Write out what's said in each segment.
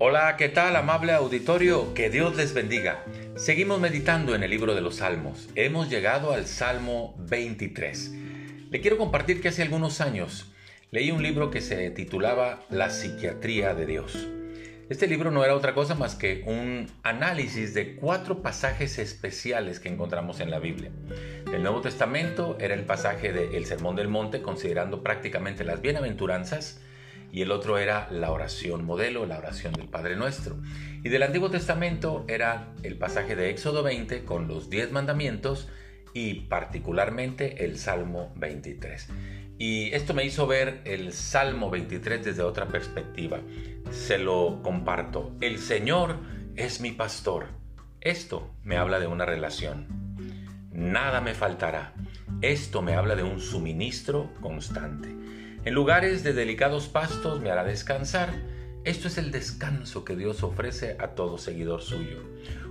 Hola, ¿qué tal amable auditorio? Que Dios les bendiga. Seguimos meditando en el libro de los Salmos. Hemos llegado al Salmo 23. Le quiero compartir que hace algunos años leí un libro que se titulaba La psiquiatría de Dios. Este libro no era otra cosa más que un análisis de cuatro pasajes especiales que encontramos en la Biblia. El Nuevo Testamento era el pasaje del Sermón del Monte, considerando prácticamente las bienaventuranzas, y el otro era la oración modelo, la oración del Padre Nuestro. Y del Antiguo Testamento era el pasaje de Éxodo 20 con los diez mandamientos y particularmente el Salmo 23. Y esto me hizo ver el Salmo 23 desde otra perspectiva. Se lo comparto. El Señor es mi pastor. Esto me habla de una relación. Nada me faltará. Esto me habla de un suministro constante. En lugares de delicados pastos me hará descansar. Esto es el descanso que Dios ofrece a todo seguidor suyo.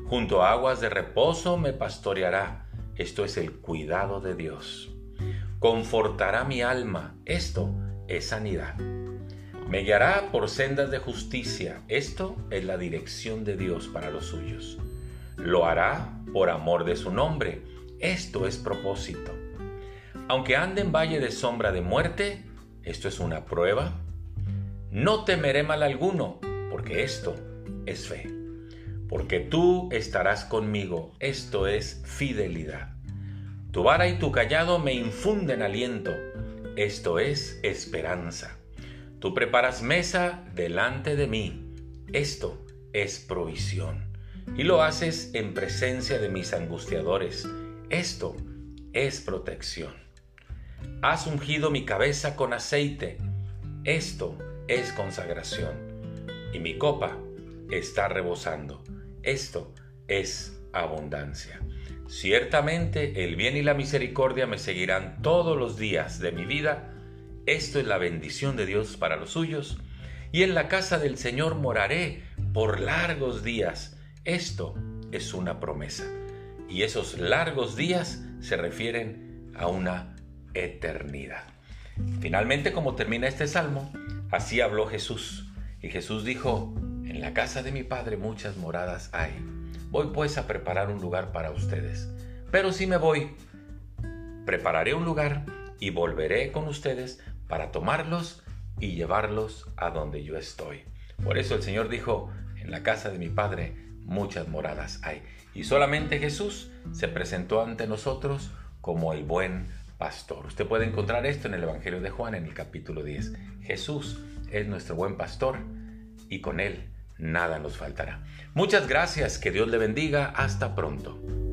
Junto a aguas de reposo me pastoreará. Esto es el cuidado de Dios. Confortará mi alma. Esto es sanidad. Me guiará por sendas de justicia. Esto es la dirección de Dios para los suyos. Lo hará por amor de su nombre. Esto es propósito. Aunque ande en valle de sombra de muerte, esto es una prueba. No temeré mal alguno, porque esto es fe. Porque tú estarás conmigo, esto es fidelidad. Tu vara y tu callado me infunden aliento, esto es esperanza. Tú preparas mesa delante de mí, esto es provisión. Y lo haces en presencia de mis angustiadores, esto es protección. Has ungido mi cabeza con aceite. Esto es consagración. Y mi copa está rebosando. Esto es abundancia. Ciertamente el bien y la misericordia me seguirán todos los días de mi vida. Esto es la bendición de Dios para los suyos. Y en la casa del Señor moraré por largos días. Esto es una promesa. Y esos largos días se refieren a una eternidad. Finalmente, como termina este salmo, así habló Jesús. Y Jesús dijo, en la casa de mi Padre muchas moradas hay. Voy pues a preparar un lugar para ustedes. Pero si me voy, prepararé un lugar y volveré con ustedes para tomarlos y llevarlos a donde yo estoy. Por eso el Señor dijo, en la casa de mi Padre muchas moradas hay. Y solamente Jesús se presentó ante nosotros como el buen pastor. Usted puede encontrar esto en el Evangelio de Juan en el capítulo 10. Jesús es nuestro buen pastor y con él nada nos faltará. Muchas gracias, que Dios le bendiga, hasta pronto.